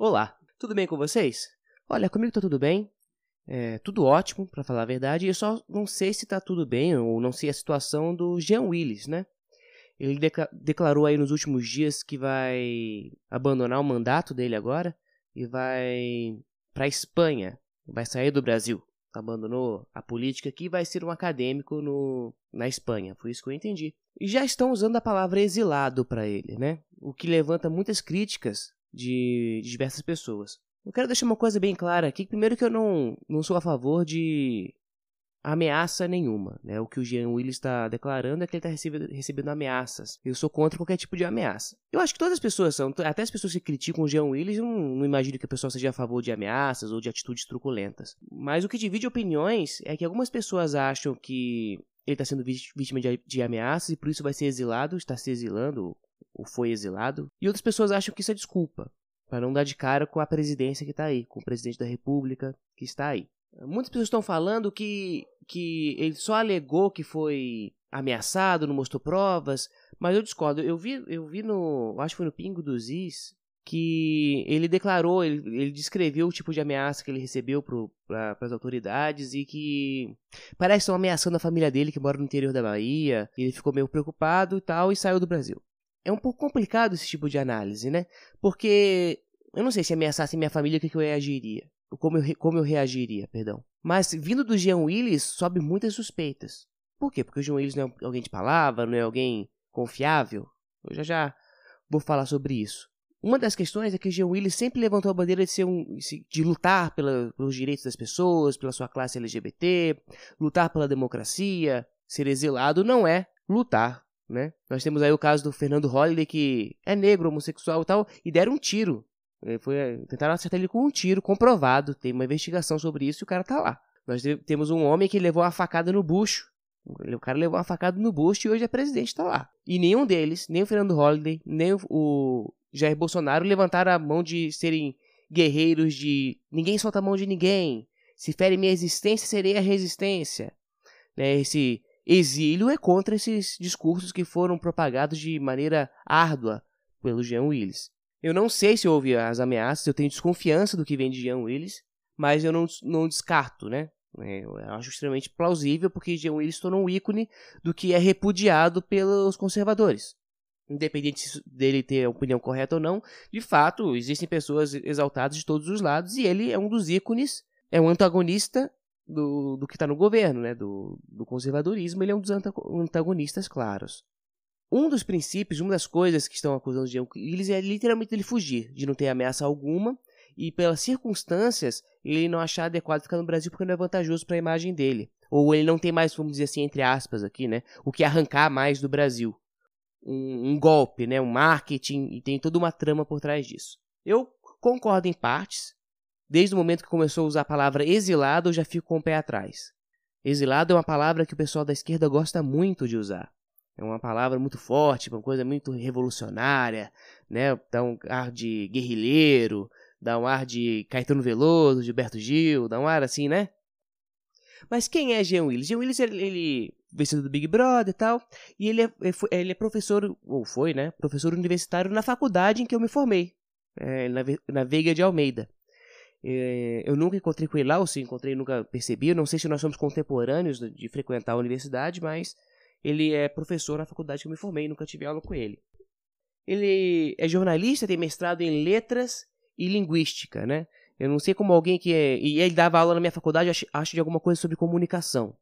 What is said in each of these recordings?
Olá, tudo bem com vocês? Olha, comigo tá tudo bem. É, tudo ótimo, para falar a verdade. Eu só não sei se tá tudo bem ou não sei a situação do Jean Willis, né? Ele declarou aí nos últimos dias que vai abandonar o mandato dele agora e vai para Espanha, vai sair do Brasil. Abandonou a política aqui e vai ser um acadêmico no, na Espanha. Foi isso que eu entendi. E já estão usando a palavra exilado para ele, né? O que levanta muitas críticas de, diversas pessoas. Eu quero deixar uma coisa bem clara aqui. Primeiro que eu não, não sou a favor de ameaça nenhuma. Né? O que o Jean Willis está declarando é que ele está recebendo, recebendo, ameaças. Eu sou contra qualquer tipo de ameaça. Eu acho que todas as pessoas são, até as pessoas que criticam o Jean Willis, eu não, não imagino que a pessoa seja a favor de ameaças ou de atitudes truculentas. Mas o que divide opiniões é que algumas pessoas acham que ele está sendo vítima de, de ameaças e por isso vai ser exilado, está se exilando ou foi exilado. E outras pessoas acham que isso é desculpa para não dar de cara com a presidência que está aí, com o presidente da República que está aí. Muitas pessoas estão falando que, que ele só alegou que foi ameaçado, não mostrou provas, mas eu discordo. Eu vi, eu vi no, acho que foi no Pingo dos Is, que ele declarou, ele, ele descreveu o tipo de ameaça que ele recebeu para as autoridades e que parece que estão ameaçando a família dele que mora no interior da Bahia. Ele ficou meio preocupado e tal e saiu do Brasil é um pouco complicado esse tipo de análise, né? Porque eu não sei se ameaçasse minha família, o que, eu reagiria. Como eu, como eu reagiria, perdão. Mas vindo do Jean Willis, sobe muitas suspeitas. Por quê? Porque o Jean Willis não é alguém de palavra, não é alguém confiável. Eu já já vou falar sobre isso. Uma das questões é que o Jean Willis sempre levantou a bandeira de ser um, de lutar pela, pelos direitos das pessoas, pela sua classe LGBT, lutar pela democracia. Ser exilado não é lutar né? Nós temos aí o caso do Fernando Holliday, que é negro, homossexual e tal, e deram um tiro. Foi, tentaram acertar ele com um tiro, comprovado. Tem uma investigação sobre isso e o cara tá lá. Nós temos um homem que levou uma facada no bucho. O cara levou uma facada no bucho e hoje é presidente, tá lá. E nenhum deles, nem o Fernando Holliday, nem o Jair Bolsonaro levantaram a mão de serem guerreiros de ninguém solta a mão de ninguém. Se fere minha existência, serei a resistência. Né? Esse Exílio é contra esses discursos que foram propagados de maneira árdua pelo Jean Willis. Eu não sei se houve as ameaças, eu tenho desconfiança do que vem de Jean Willis, mas eu não, não descarto, né? É, eu acho extremamente plausível porque Jean Willis tornou um ícone do que é repudiado pelos conservadores. Independente dele ter a opinião correta ou não, de fato, existem pessoas exaltadas de todos os lados e ele é um dos ícones, é um antagonista do, do que está no governo, né? do, do conservadorismo, ele é um dos antagonistas claros. Um dos princípios, uma das coisas que estão acusando de Euclides é literalmente ele fugir, de não ter ameaça alguma, e pelas circunstâncias, ele não achar adequado ficar no Brasil porque não é vantajoso para a imagem dele. Ou ele não tem mais, vamos dizer assim, entre aspas aqui, né? O que arrancar mais do Brasil. Um, um golpe, né? Um marketing, e tem toda uma trama por trás disso. Eu concordo em partes, Desde o momento que começou a usar a palavra exilado, eu já fico com o pé atrás. Exilado é uma palavra que o pessoal da esquerda gosta muito de usar. É uma palavra muito forte, uma coisa muito revolucionária, né? Dá um ar de guerrilheiro, dá um ar de Caetano Veloso, Gilberto Gil, dá um ar assim, né? Mas quem é Jean Willis? Jean Willis, ele, ele vencedor do Big Brother e tal, e ele é, ele é professor, ou foi, né? Professor universitário na faculdade em que eu me formei, é, na, na Veiga de Almeida. É, eu nunca encontrei com ele lá, ou se encontrei, nunca percebi. Eu não sei se nós somos contemporâneos de frequentar a universidade, mas ele é professor na faculdade que eu me formei, nunca tive aula com ele. Ele é jornalista, tem mestrado em letras e linguística, né? Eu não sei como alguém que é. E ele dava aula na minha faculdade, acho, acho de alguma coisa sobre comunicação.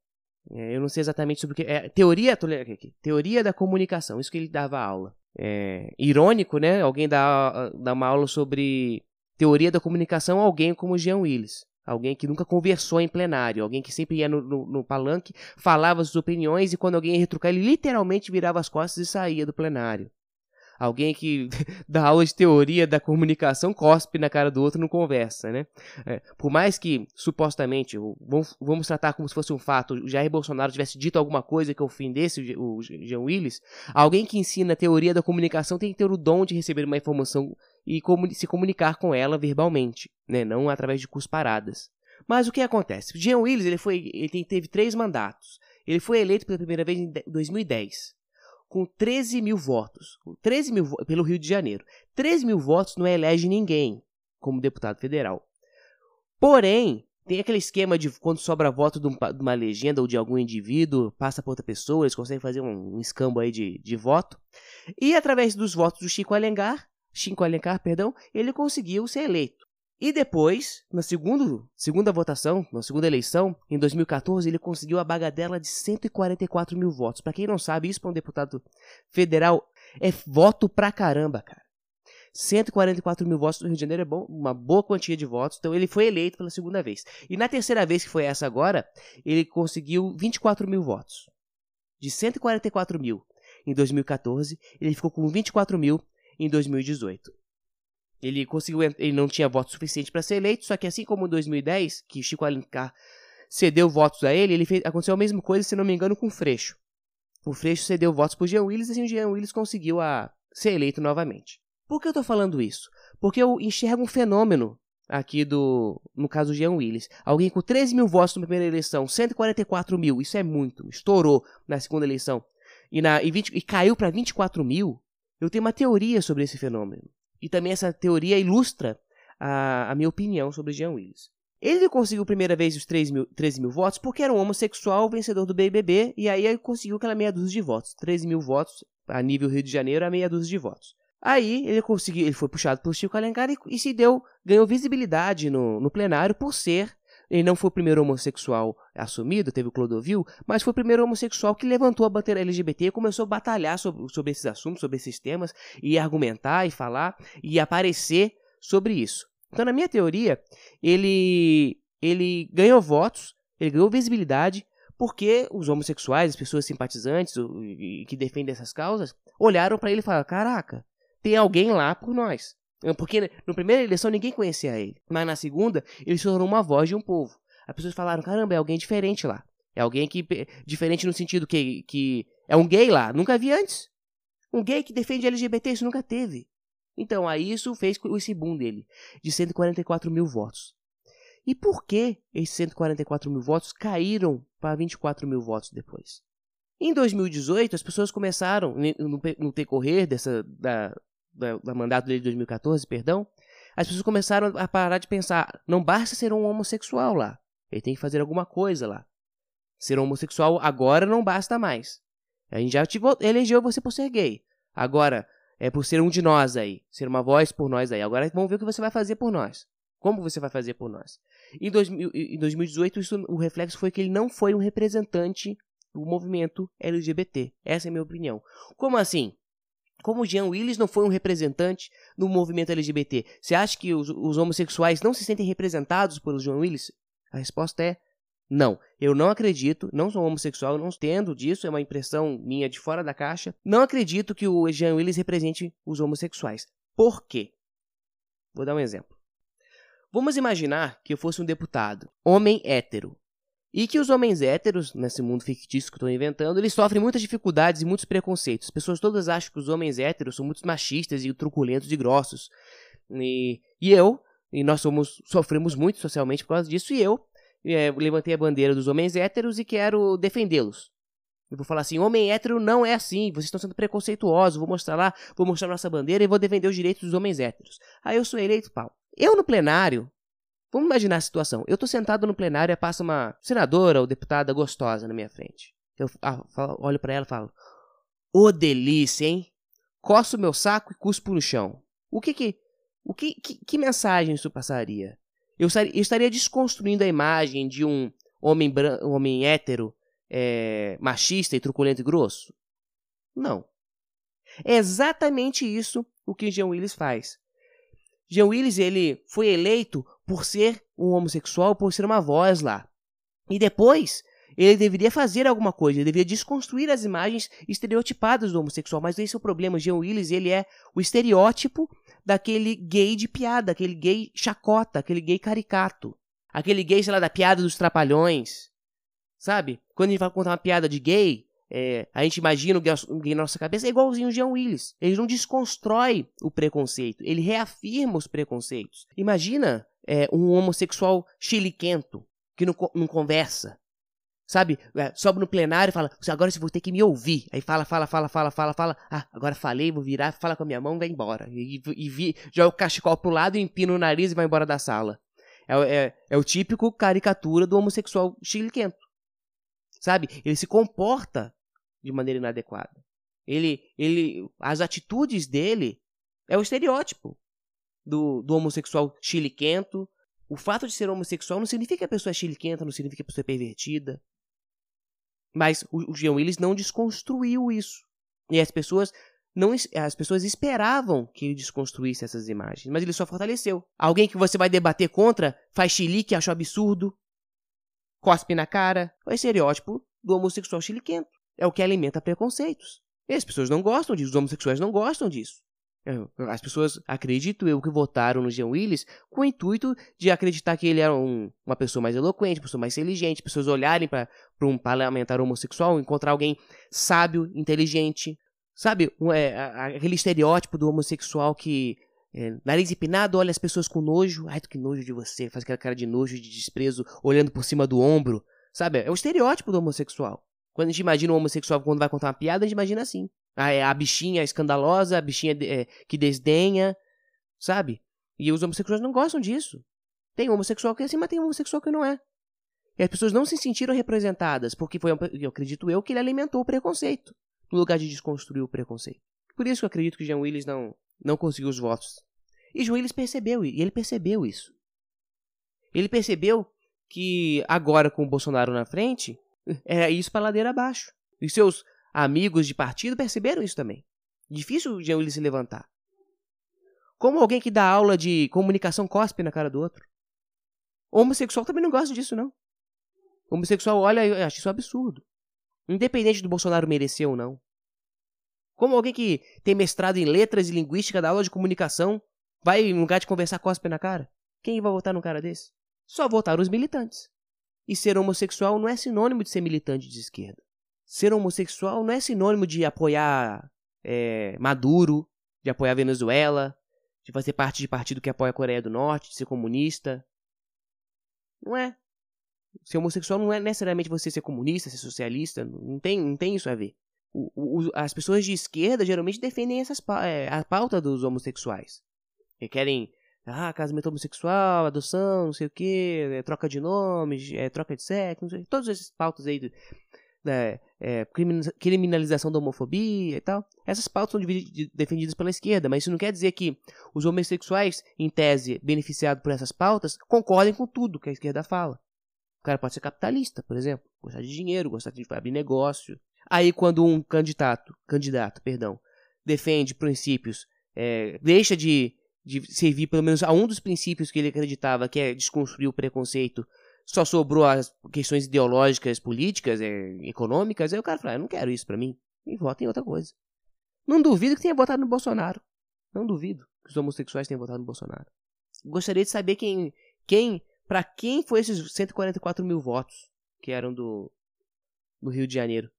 É, eu não sei exatamente sobre o que. É, teoria, aqui, teoria da comunicação, isso que ele dava aula. É, irônico, né? Alguém dá, dá uma aula sobre teoria da comunicação alguém como Jean Willis. Alguém que nunca conversou em plenário, alguém que sempre ia no, no, no palanque, falava suas opiniões e quando alguém ia retrucar, ele literalmente virava as costas e saía do plenário. Alguém que dá aula de teoria da comunicação cospe na cara do outro não conversa, né? É, por mais que, supostamente, vamos, vamos, tratar como se fosse um fato, o Jair Bolsonaro tivesse dito alguma coisa que ofendesse o, o Jean Willis, alguém que ensina a teoria da comunicação tem que ter o dom de receber uma informação e se comunicar com ela verbalmente, né? Não através de cusparadas. Mas o que acontece? Jean Willis ele foi, ele teve três mandatos. Ele foi eleito pela primeira vez em 2010 com 13 mil votos. 13 mil pelo Rio de Janeiro. 13 mil votos não elege ninguém. como deputado federal. Porém, tem aquele esquema de quando sobra voto de, uma legenda ou de algum indivíduo, passa para outra pessoa, eles conseguem fazer um, um escambo aí de, de voto. E através dos votos do Chico Alencar, Chico Alencar, perdão, ele conseguiu ser eleito. E depois, na segundo, segunda votação, na segunda eleição, em 2014, ele conseguiu a bagadela de 144 mil votos. Para quem não sabe, isso para um deputado federal é voto pra caramba, cara. 144 mil votos no Rio de Janeiro é bom, uma boa quantia de votos, então ele foi eleito pela segunda vez. E na terceira vez, que foi essa agora, ele conseguiu 24 mil votos. De 144 mil em 2014, ele ficou com 24 mil em 2018. Ele conseguiu, ele não tinha voto suficiente para ser eleito, só que assim como em 2010, que Chico Alencar cedeu votos a ele, ele fez, aconteceu a mesma coisa, se não me engano, com o Freixo. O Freixo cedeu votos para o Jean Willis e assim, o Jean Willis conseguiu a, ser eleito novamente. Por que eu estou falando isso? Porque eu enxergo um fenômeno aqui do, no caso do Jean Willis. Alguém com 13 mil votos na primeira eleição, 144 mil, isso é muito, estourou na segunda eleição, e, na, e, 20, e caiu para 24 mil, eu tenho uma teoria sobre esse fenômeno. E também essa teoria ilustra a, a minha opinião sobre Jean Willis. Ele conseguiu a primeira vez os 13 mil, 13 mil votos porque era um homossexual vencedor do BBB e aí ele conseguiu aquela meia dúzia de votos. 13 mil votos a nível Rio de Janeiro, a meia dúzia de votos. Aí ele conseguiu, ele foi puxado pelo Chico Alencar e, e se deu, ganhou visibilidade no, no plenário por ser ele não foi o primeiro homossexual assumido, teve o Clodovil, mas foi o primeiro homossexual que levantou a bandeira LGBT e começou a batalhar sobre, sobre esses assuntos, sobre esses temas, e argumentar e falar e aparecer sobre isso. Então, na minha teoria, ele, ele ganhou votos, ele ganhou visibilidade, porque os homossexuais, as pessoas simpatizantes que defendem essas causas, olharam para ele e falaram: Caraca, tem alguém lá por nós. Porque na primeira eleição ninguém conhecia ele. Mas na segunda, ele se tornou uma voz de um povo. As pessoas falaram: caramba, é alguém diferente lá. É alguém que. Diferente no sentido que, que é um gay lá. Nunca vi antes. Um gay que defende LGBT, isso nunca teve. Então, aí isso fez esse boom dele, de 144 mil votos. E por que esses 144 mil votos caíram para 24 mil votos depois? Em 2018, as pessoas começaram, no, no decorrer dessa, da, da, da mandato dele de 2014, perdão, as pessoas começaram a parar de pensar, não basta ser um homossexual lá, ele tem que fazer alguma coisa lá. Ser homossexual agora não basta mais. A gente já te elegeu você por ser gay. Agora, é por ser um de nós aí, ser uma voz por nós aí. Agora vamos ver o que você vai fazer por nós. Como você vai fazer por nós? Em, dois, em 2018, isso, o reflexo foi que ele não foi um representante do movimento LGBT. Essa é a minha opinião. Como assim? Como o Jean Willis não foi um representante do movimento LGBT, você acha que os, os homossexuais não se sentem representados por Jean Willis? A resposta é não. Eu não acredito, não sou homossexual, não entendo disso, é uma impressão minha de fora da caixa. Não acredito que o Jean Willis represente os homossexuais. Por quê? Vou dar um exemplo. Vamos imaginar que eu fosse um deputado, homem hétero, e que os homens héteros, nesse mundo fictício que estou inventando, eles sofrem muitas dificuldades e muitos preconceitos. As pessoas todas acham que os homens héteros são muito machistas e truculentos e grossos. E, e eu, e nós somos, sofremos muito socialmente por causa disso, e eu é, levantei a bandeira dos homens héteros e quero defendê-los. Eu vou falar assim, homem hétero não é assim, vocês estão sendo preconceituosos, vou mostrar lá, vou mostrar nossa bandeira e vou defender os direitos dos homens héteros. Aí eu sou eleito, pau. Eu no plenário, Vamos imaginar a situação. Eu estou sentado no plenário e passa uma senadora ou deputada gostosa na minha frente. Eu olho para ela e falo: Ô delícia, hein? Coço meu saco e cuspo no chão. O que que. O que, que, que mensagem isso passaria? Eu estaria, desconstruindo a imagem de um homem, um homem hétero, é, machista e truculento e grosso? Não. É exatamente isso o que Jean Willis faz. Jean Willis ele foi eleito por ser um homossexual, por ser uma voz lá. E depois, ele deveria fazer alguma coisa, ele deveria desconstruir as imagens estereotipadas do homossexual. Mas esse é o problema. Jean Willis, ele é o estereótipo daquele gay de piada, aquele gay chacota, aquele gay caricato. Aquele gay, sei lá, da piada dos trapalhões. Sabe? Quando a gente vai contar uma piada de gay, é, a gente imagina o gay na nossa cabeça, é igualzinho o Jean Willis. Ele não desconstrói o preconceito, ele reafirma os preconceitos. Imagina é, um homossexual chiliquento, que não, não conversa, Sabe? É, sobe no plenário e fala, agora você vai ter que me ouvir. Aí fala, fala, fala, fala, fala, fala. Ah, agora falei, vou virar, fala com a minha mão vai embora. E, e, e joga o cachecol pro lado, empina o nariz e vai embora da sala. É, é, é o típico caricatura do homossexual chiliquento. Sabe? Ele se comporta de maneira inadequada. Ele, ele, as atitudes dele é o estereótipo do, do homossexual chiliquento. O fato de ser homossexual não significa que a pessoa é chiliquenta, não significa que a pessoa é pervertida. Mas o, o Jean Willis não desconstruiu isso. E as pessoas não as pessoas esperavam que ele desconstruísse essas imagens, mas ele só fortaleceu. Alguém que você vai debater contra faz chilique, acha absurdo, cospe na cara. É o estereótipo do homossexual chiliquento. É o que alimenta preconceitos. E as pessoas não gostam disso, os homossexuais não gostam disso. As pessoas, acredito eu, que votaram no Jean Willis com o intuito de acreditar que ele era um, uma pessoa mais eloquente, pessoa mais inteligente, pessoas olharem para um parlamentar homossexual, encontrar alguém sábio, inteligente. Sabe, um, é, aquele estereótipo do homossexual que, é, nariz empinado, olha as pessoas com nojo. Ai, que nojo de você, faz aquela cara de nojo, de desprezo, olhando por cima do ombro. Sabe, é o estereótipo do homossexual. Quando a gente imagina um homossexual quando vai contar uma piada, a gente imagina assim. A, é a bichinha escandalosa, a bichinha é, que desdenha, sabe? E os homossexuais não gostam disso. Tem homossexual que é assim, mas tem homossexual que não é. E as pessoas não se sentiram representadas, porque foi, eu acredito eu, que ele alimentou o preconceito, no lugar de desconstruir o preconceito. Por isso que eu acredito que Jean Willis não, não conseguiu os votos. E Jean Willis percebeu, e ele percebeu isso. Ele percebeu que agora com o Bolsonaro na frente, é isso para ladeira abaixo. E seus amigos de partido perceberam isso também. Difícil o Jean Willis se levantar. Como alguém que dá aula de comunicação cospe na cara do outro. Homossexual também não gosta disso, não. Homossexual olha e acha isso absurdo. Independente do Bolsonaro merecer ou não. Como alguém que tem mestrado em letras e linguística da aula de comunicação vai, em lugar de conversar, cospe na cara? Quem vai votar num cara desse? Só votaram os militantes. E ser homossexual não é sinônimo de ser militante de esquerda ser homossexual não é sinônimo de apoiar é, Maduro, de apoiar Venezuela, de fazer parte de partido que apoia a Coreia do Norte, de ser comunista. Não é. Ser homossexual não é necessariamente você ser comunista, ser socialista, não tem, não tem isso a ver. O, o, as pessoas de esquerda geralmente defendem essas, é, a pauta dos homossexuais. E querem ah, casamento homossexual, adoção, não sei o que, é, troca de nomes, é, troca de sexo, não sei, todas essas pautas aí né, é, criminalização da homofobia e tal. Essas pautas são defendidas pela esquerda, mas isso não quer dizer que os homossexuais, em tese, beneficiados por essas pautas, concordem com tudo que a esquerda fala. O cara pode ser capitalista, por exemplo, gostar de dinheiro, gostar de abrir negócio. Aí, quando um candidato, candidato, perdão, defende princípios, é, deixa de, de servir pelo menos a um dos princípios que ele acreditava, que é desconstruir o preconceito só sobrou as questões ideológicas, políticas, é, econômicas, aí o cara fala, ah, eu não quero isso para mim, e vota em outra coisa. Não duvido que tenha votado no Bolsonaro. Não duvido que os homossexuais tenham votado no Bolsonaro. Gostaria de saber quem, quem, para quem foi esses 144 mil votos que eram do, do Rio de Janeiro.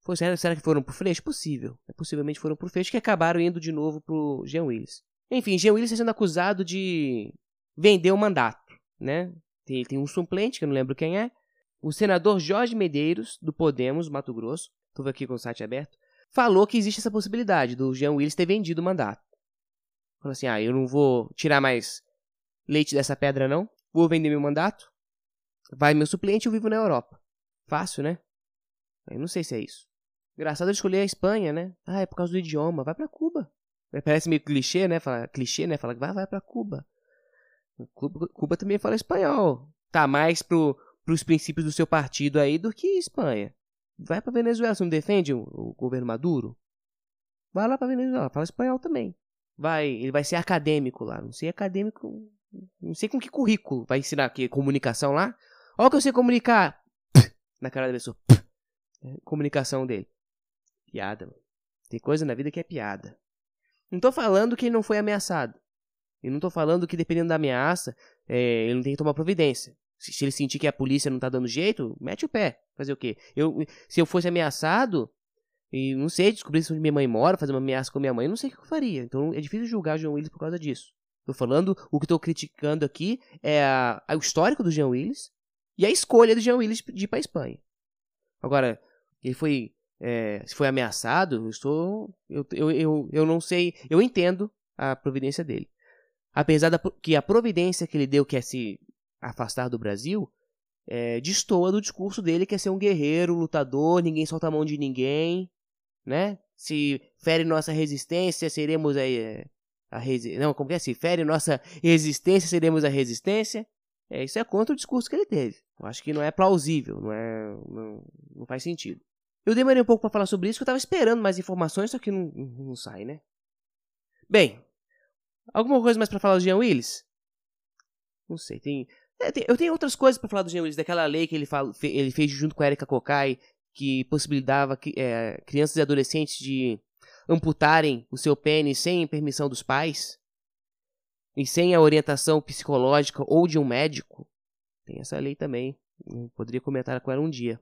Foi, será, será que foram pro Freixo? Possível. É, possivelmente foram pro Freixo que acabaram indo de novo pro Jean Willis. Enfim, Jean Willis está sendo acusado de vender o mandato, né? Tem, tem um suplente, que eu não lembro quem é. O senador Jorge Medeiros, do Podemos, Mato Grosso, estou aqui com o site aberto, falou que existe essa possibilidade do Jean Willis ter vendido o mandato. Falou assim: ah, eu não vou tirar mais leite dessa pedra, não. Vou vender meu mandato. Vai meu suplente, eu vivo na Europa. Fácil, né? Eu não sei se é isso. Engraçado ele escolher a Espanha, né? Ah, é por causa do idioma. Vai para Cuba. Parece meio clichê, né? Fala, clichê, né? Fala, vai, vai para Cuba. Cuba, Cuba também fala espanhol. Tá mais pro, pros princípios do seu partido aí do que Espanha. Vai pra Venezuela, você não defende o, governo Maduro? Vai lá pra Venezuela, fala espanhol também. Vai, ele vai ser acadêmico lá. Não sei acadêmico. Não sei com que currículo. Vai ensinar aqui comunicação lá. Olha o que eu sei comunicar. Na cara da pessoa. É, comunicação dele. Piada, mano. Tem coisa na vida que é piada. Não tô falando que ele não foi ameaçado. Eu não tô falando que dependendo da ameaça, é, ele não tem que tomar providência. Se, se, ele sentir que a polícia não tá dando jeito, mete o pé. Fazer o quê? Eu, se eu fosse ameaçado, e não sei, descobrir onde minha mãe mora, fazer uma ameaça com minha mãe, eu não sei o que eu faria. Então é difícil julgar o João Willis por causa disso. Tô falando, o que tô criticando aqui é a, a, o histórico do Jean Willis e a escolha do Jean Willis de ir pra Espanha. Agora, ele foi. É, se foi ameaçado, eu estou. Eu, eu, eu, eu não sei. Eu entendo a providência dele. Apesar da, que a providência que ele deu, que é se afastar do Brasil, é, destoa do discurso dele, que é ser um guerreiro, lutador, ninguém solta a mão de ninguém, né? Se fere nossa resistência, seremos a, é, a resi não, como que é? Se fere nossa resistência, seremos a resistência. É, isso é contra o discurso que ele teve. Eu acho que não é plausível, não é, não, não faz sentido. Eu demorei um pouco para falar sobre isso, porque eu estava esperando mais informações, só que não, não sai, né? Bem, alguma coisa mais para falar do Jean Willis? Não sei, tem é, eu tenho outras coisas para falar do Jean Willis, daquela lei que ele, fala, ele fez junto com a Erika Kokai, que possibilitava é, crianças e adolescentes de amputarem o seu pênis sem permissão dos pais e sem a orientação psicológica ou de um médico. Tem essa lei também. Eu poderia comentar com ela um dia.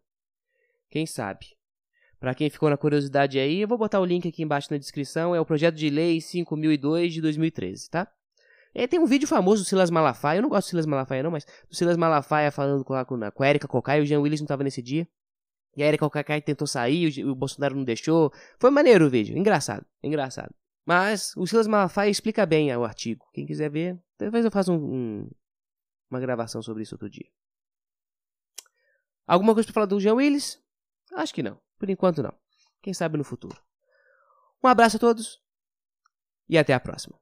Quem sabe? Para quem ficou na curiosidade aí, eu vou botar o link aqui embaixo na descrição. É o projeto de lei 5002 de 2013, tá? Tem um vídeo famoso do Silas Malafaia, eu não gosto do Silas Malafaia não, mas do Silas Malafaia falando com, com, com a Erika Cocai, o Jean Willis não estava nesse dia. E a Erika Cocai tentou sair, o, o Bolsonaro não deixou. Foi maneiro o vídeo, engraçado, engraçado. Mas o Silas Malafaia explica bem o artigo. Quem quiser ver, talvez eu faça um, um, uma gravação sobre isso outro dia. Alguma coisa para falar do Jean Willis? Acho que não. Por enquanto não. Quem sabe no futuro. Um abraço a todos e até a próxima.